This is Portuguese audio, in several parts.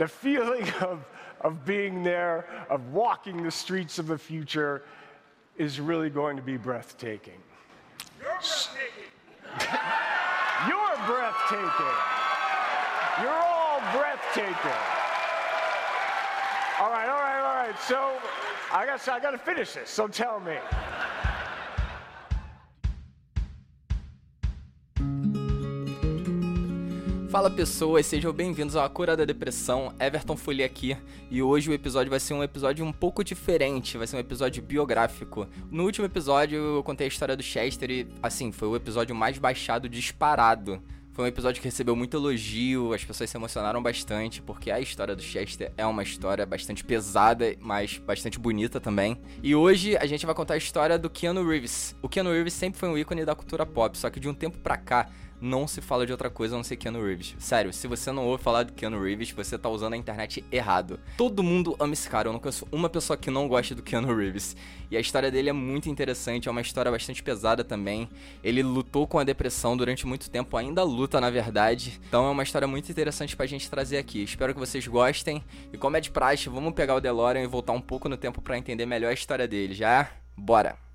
the feeling of, of being there, of walking the streets of the future, is really going to be breathtaking. You're breathtaking. You're breathtaking. You're all breathtaking. All right, all right, all right. So I got, I got to finish this. So tell me. Fala pessoas, sejam bem-vindos ao A Cura da Depressão, Everton Folia aqui, e hoje o episódio vai ser um episódio um pouco diferente, vai ser um episódio biográfico. No último episódio eu contei a história do Chester e, assim, foi o episódio mais baixado disparado. Foi um episódio que recebeu muito elogio, as pessoas se emocionaram bastante, porque a história do Chester é uma história bastante pesada, mas bastante bonita também. E hoje a gente vai contar a história do Keanu Reeves. O Keanu Reeves sempre foi um ícone da cultura pop, só que de um tempo pra cá não se fala de outra coisa a não ser Keanu Reeves. Sério, se você não ouve falar de Keanu Reeves, você tá usando a internet errado. Todo mundo ama esse cara, eu não conheço uma pessoa que não goste do Keanu Reeves. E a história dele é muito interessante, é uma história bastante pesada também. Ele lutou com a depressão durante muito tempo, ainda luta na verdade. Então é uma história muito interessante pra gente trazer aqui. Espero que vocês gostem. E como é de praxe, vamos pegar o DeLorean e voltar um pouco no tempo para entender melhor a história dele, já? Bora!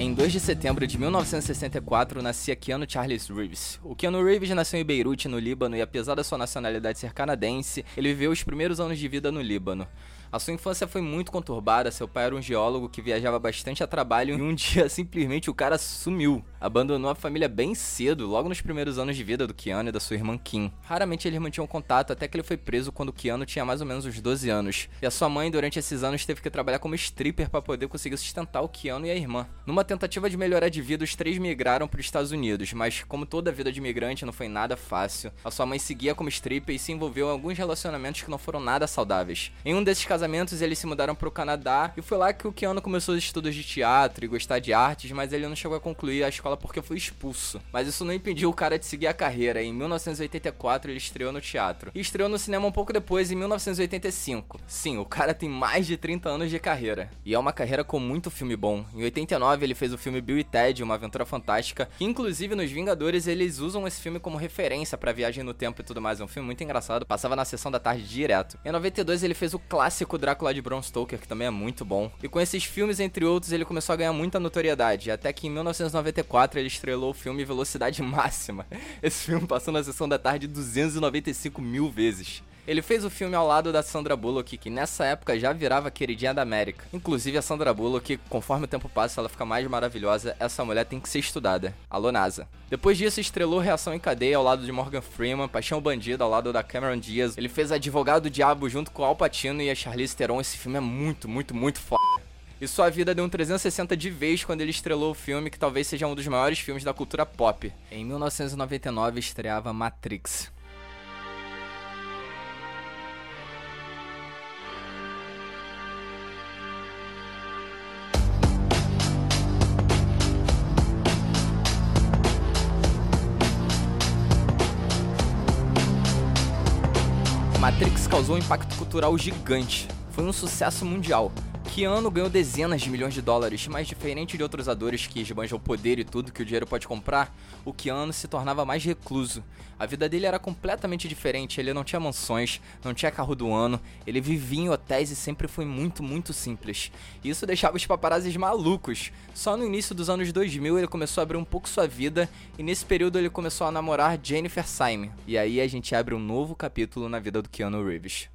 Em 2 de setembro de 1964, nascia Keanu Charles Reeves. O Keanu Reeves nasceu em Beirute, no Líbano, e apesar da sua nacionalidade ser canadense, ele viveu os primeiros anos de vida no Líbano. A sua infância foi muito conturbada, seu pai era um geólogo que viajava bastante a trabalho e um dia simplesmente o cara sumiu. Abandonou a família bem cedo, logo nos primeiros anos de vida do Keanu e da sua irmã Kim. Raramente eles mantinham contato até que ele foi preso quando Keanu tinha mais ou menos uns 12 anos. E a sua mãe, durante esses anos, teve que trabalhar como stripper para poder conseguir sustentar o Keanu e a irmã. Numa tentativa de melhorar de vida, os três migraram para os Estados Unidos, mas como toda a vida de imigrante não foi nada fácil, a sua mãe seguia como stripper e se envolveu em alguns relacionamentos que não foram nada saudáveis. Em um desses casamentos, eles se mudaram para o Canadá e foi lá que o Keanu começou os estudos de teatro e gostar de artes, mas ele não chegou a concluir a escola porque foi expulso. Mas isso não impediu o cara de seguir a carreira. Em 1984 ele estreou no teatro e estreou no cinema um pouco depois, em 1985. Sim, o cara tem mais de 30 anos de carreira e é uma carreira com muito filme bom. Em 89 ele fez o filme Bill e Ted, uma aventura fantástica, que inclusive nos Vingadores eles usam esse filme como referência para viagem no tempo e tudo mais. É um filme muito engraçado, passava na sessão da tarde direto. Em 92 ele fez o clássico Drácula de Bram Stoker, que também é muito bom. E com esses filmes, entre outros, ele começou a ganhar muita notoriedade, até que em 1994 ele estrelou o filme Velocidade Máxima. Esse filme passou na sessão da tarde 295 mil vezes. Ele fez o filme ao lado da Sandra Bullock, que nessa época já virava queridinha da América. Inclusive a Sandra Bullock, conforme o tempo passa, ela fica mais maravilhosa. Essa mulher tem que ser estudada. Alô NASA. Depois disso, estrelou Reação em Cadeia ao lado de Morgan Freeman, Paixão Bandido ao lado da Cameron Diaz. Ele fez Advogado do Diabo junto com Al Pacino e a Charlize Theron. Esse filme é muito, muito, muito foda. E sua vida deu um 360 de vez quando ele estrelou o filme que talvez seja um dos maiores filmes da cultura pop. Em 1999 estreava Matrix. Causou um impacto cultural gigante. Foi um sucesso mundial. Keanu ganhou dezenas de milhões de dólares, mas diferente de outros atores que esbanjam o poder e tudo que o dinheiro pode comprar, o Keanu se tornava mais recluso. A vida dele era completamente diferente, ele não tinha mansões, não tinha carro do ano, ele vivia em hotéis e sempre foi muito, muito simples. Isso deixava os paparazzis malucos. Só no início dos anos 2000 ele começou a abrir um pouco sua vida e nesse período ele começou a namorar Jennifer Syme. E aí a gente abre um novo capítulo na vida do Keanu Reeves.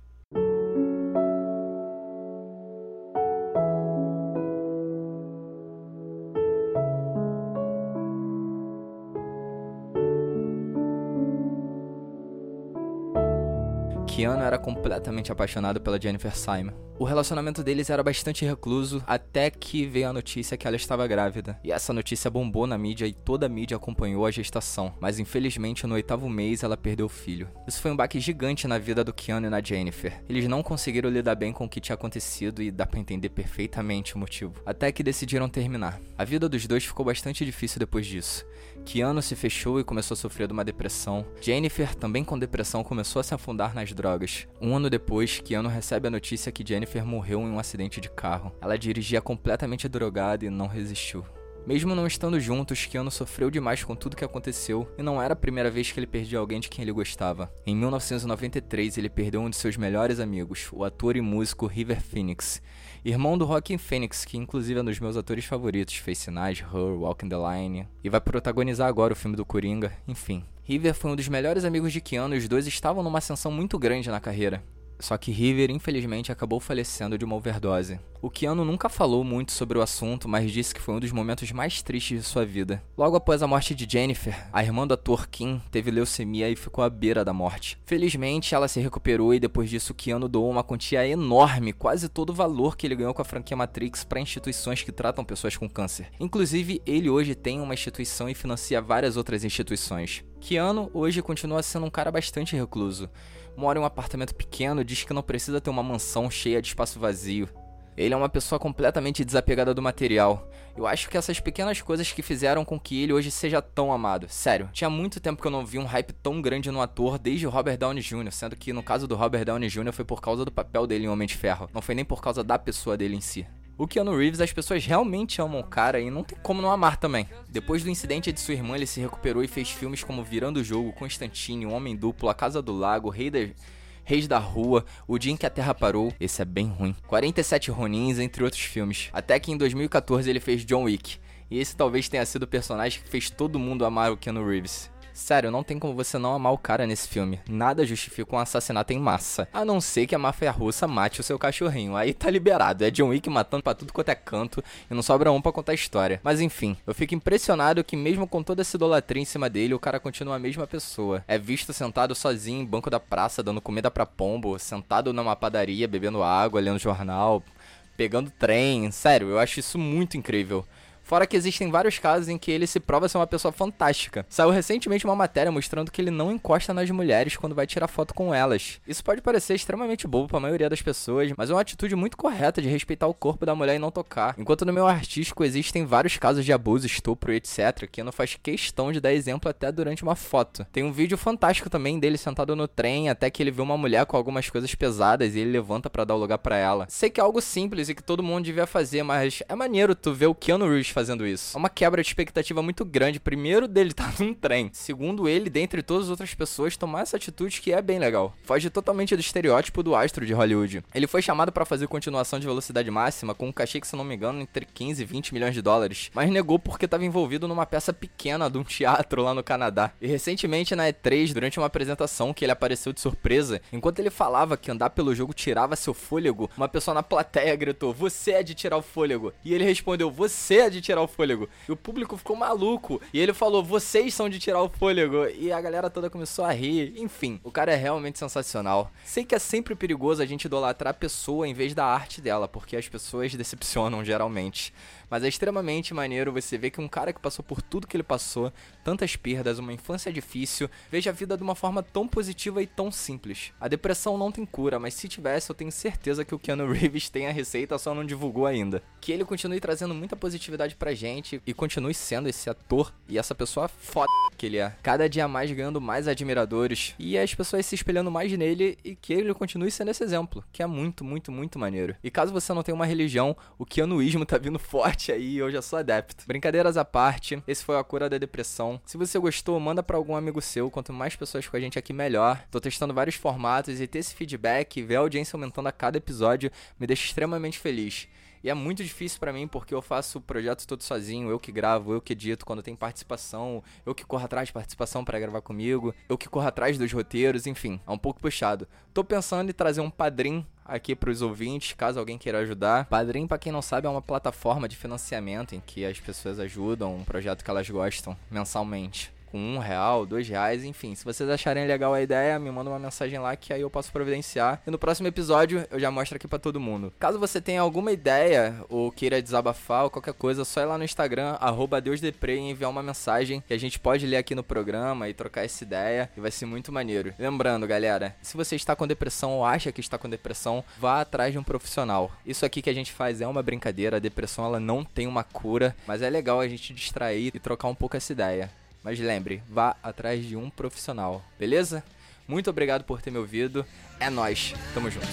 Keanu era completamente apaixonado pela Jennifer Simon. O relacionamento deles era bastante recluso até que veio a notícia que ela estava grávida. E essa notícia bombou na mídia e toda a mídia acompanhou a gestação. Mas infelizmente no oitavo mês ela perdeu o filho. Isso foi um baque gigante na vida do Keanu e na Jennifer. Eles não conseguiram lidar bem com o que tinha acontecido e dá pra entender perfeitamente o motivo. Até que decidiram terminar. A vida dos dois ficou bastante difícil depois disso. Keanu se fechou e começou a sofrer de uma depressão. Jennifer, também com depressão, começou a se afundar nas drogas. Um ano depois, Keanu recebe a notícia que Jennifer morreu em um acidente de carro. Ela dirigia completamente drogada e não resistiu. Mesmo não estando juntos, Keanu sofreu demais com tudo que aconteceu e não era a primeira vez que ele perdia alguém de quem ele gostava. Em 1993, ele perdeu um de seus melhores amigos, o ator e músico River Phoenix, irmão do Joaquin Phoenix, que inclusive é um dos meus atores favoritos, fez Sinais, Her, Walking the Line, e vai protagonizar agora o filme do Coringa, enfim. River foi um dos melhores amigos de Keanu e os dois estavam numa ascensão muito grande na carreira. Só que River, infelizmente, acabou falecendo de uma overdose. O Keanu nunca falou muito sobre o assunto, mas disse que foi um dos momentos mais tristes de sua vida. Logo após a morte de Jennifer, a irmã do ator Kim teve leucemia e ficou à beira da morte. Felizmente, ela se recuperou e depois disso Keanu doou uma quantia enorme, quase todo o valor que ele ganhou com a franquia Matrix para instituições que tratam pessoas com câncer. Inclusive, ele hoje tem uma instituição e financia várias outras instituições. Keanu hoje continua sendo um cara bastante recluso mora em um apartamento pequeno e diz que não precisa ter uma mansão cheia de espaço vazio. Ele é uma pessoa completamente desapegada do material. Eu acho que essas pequenas coisas que fizeram com que ele hoje seja tão amado. Sério, tinha muito tempo que eu não vi um hype tão grande no ator desde o Robert Downey Jr., sendo que no caso do Robert Downey Jr. foi por causa do papel dele em Homem de Ferro, não foi nem por causa da pessoa dele em si. O Keanu Reeves, as pessoas realmente amam o cara e não tem como não amar também. Depois do incidente de sua irmã, ele se recuperou e fez filmes como Virando o Jogo, Constantine, Homem Duplo, A Casa do Lago, Rei da... Reis da Rua, O Dia em que a Terra Parou, esse é bem ruim. 47 Ronins, entre outros filmes. Até que em 2014 ele fez John Wick. E esse talvez tenha sido o personagem que fez todo mundo amar o Keanu Reeves. Sério, não tem como você não amar o cara nesse filme. Nada justifica um assassinato em massa. A não ser que a máfia russa mate o seu cachorrinho. Aí tá liberado. É John Wick matando pra tudo quanto é canto e não sobra um pra contar a história. Mas enfim, eu fico impressionado que mesmo com toda essa idolatria em cima dele, o cara continua a mesma pessoa. É visto sentado sozinho em banco da praça, dando comida para pombo, sentado numa padaria, bebendo água, lendo jornal, pegando trem. Sério, eu acho isso muito incrível. Fora que existem vários casos em que ele se prova ser uma pessoa fantástica. Saiu recentemente uma matéria mostrando que ele não encosta nas mulheres quando vai tirar foto com elas. Isso pode parecer extremamente bobo para a maioria das pessoas, mas é uma atitude muito correta de respeitar o corpo da mulher e não tocar. Enquanto no meu artístico existem vários casos de abuso, estupro e etc, que não faz questão de dar exemplo até durante uma foto. Tem um vídeo fantástico também dele sentado no trem até que ele vê uma mulher com algumas coisas pesadas e ele levanta para dar o lugar para ela. Sei que é algo simples e que todo mundo devia fazer, mas é maneiro tu ver o Keanu Reeves fazendo isso. É uma quebra de expectativa muito grande. Primeiro, dele estar tá num trem. Segundo, ele, dentre todas as outras pessoas, tomar essa atitude que é bem legal. Foge totalmente do estereótipo do astro de Hollywood. Ele foi chamado para fazer continuação de velocidade máxima com um cachê que, se não me engano, entre 15 e 20 milhões de dólares, mas negou porque estava envolvido numa peça pequena de um teatro lá no Canadá. E recentemente na E3, durante uma apresentação que ele apareceu de surpresa, enquanto ele falava que andar pelo jogo tirava seu fôlego, uma pessoa na plateia gritou: "Você é de tirar o fôlego". E ele respondeu: "Você é de tirar o fôlego". E o público ficou maluco. E ele falou: vocês são de tirar o fôlego. E a galera toda começou a rir. Enfim, o cara é realmente sensacional. Sei que é sempre perigoso a gente idolatrar a pessoa em vez da arte dela, porque as pessoas decepcionam geralmente. Mas é extremamente maneiro você ver que um cara que passou por tudo que ele passou, tantas perdas, uma infância difícil, veja a vida de uma forma tão positiva e tão simples. A depressão não tem cura, mas se tivesse, eu tenho certeza que o Keanu Reeves tem a receita, só não divulgou ainda. Que ele continue trazendo muita positividade pra gente e continue sendo esse ator e essa pessoa foda que ele é. Cada dia mais ganhando mais admiradores e as pessoas se espelhando mais nele e que ele continue sendo esse exemplo, que é muito, muito, muito maneiro. E caso você não tenha uma religião, o Keanuísmo tá vindo forte aí e eu já sou adepto. Brincadeiras à parte, esse foi a cura da depressão. Se você gostou, manda para algum amigo seu. Quanto mais pessoas com a gente aqui, melhor. Tô testando vários formatos e ter esse feedback, ver a audiência aumentando a cada episódio, me deixa extremamente feliz. E é muito difícil para mim porque eu faço o projeto todo sozinho, eu que gravo, eu que edito quando tem participação, eu que corro atrás de participação para gravar comigo, eu que corro atrás dos roteiros, enfim, é um pouco puxado. Tô pensando em trazer um padrinho aqui para os ouvintes, caso alguém queira ajudar. Padrim, para quem não sabe, é uma plataforma de financiamento em que as pessoas ajudam um projeto que elas gostam mensalmente com um real, dois reais, enfim. Se vocês acharem legal a ideia, me manda uma mensagem lá que aí eu posso providenciar. E no próximo episódio eu já mostro aqui para todo mundo. Caso você tenha alguma ideia ou queira desabafar ou qualquer coisa, só ir lá no Instagram, arroba DeusDepre e enviar uma mensagem que a gente pode ler aqui no programa e trocar essa ideia e vai ser muito maneiro. Lembrando, galera, se você está com depressão ou acha que está com depressão, vá atrás de um profissional. Isso aqui que a gente faz é uma brincadeira, a depressão ela não tem uma cura, mas é legal a gente distrair e trocar um pouco essa ideia. Mas lembre, vá atrás de um profissional, beleza? Muito obrigado por ter me ouvido. É nós. Tamo junto.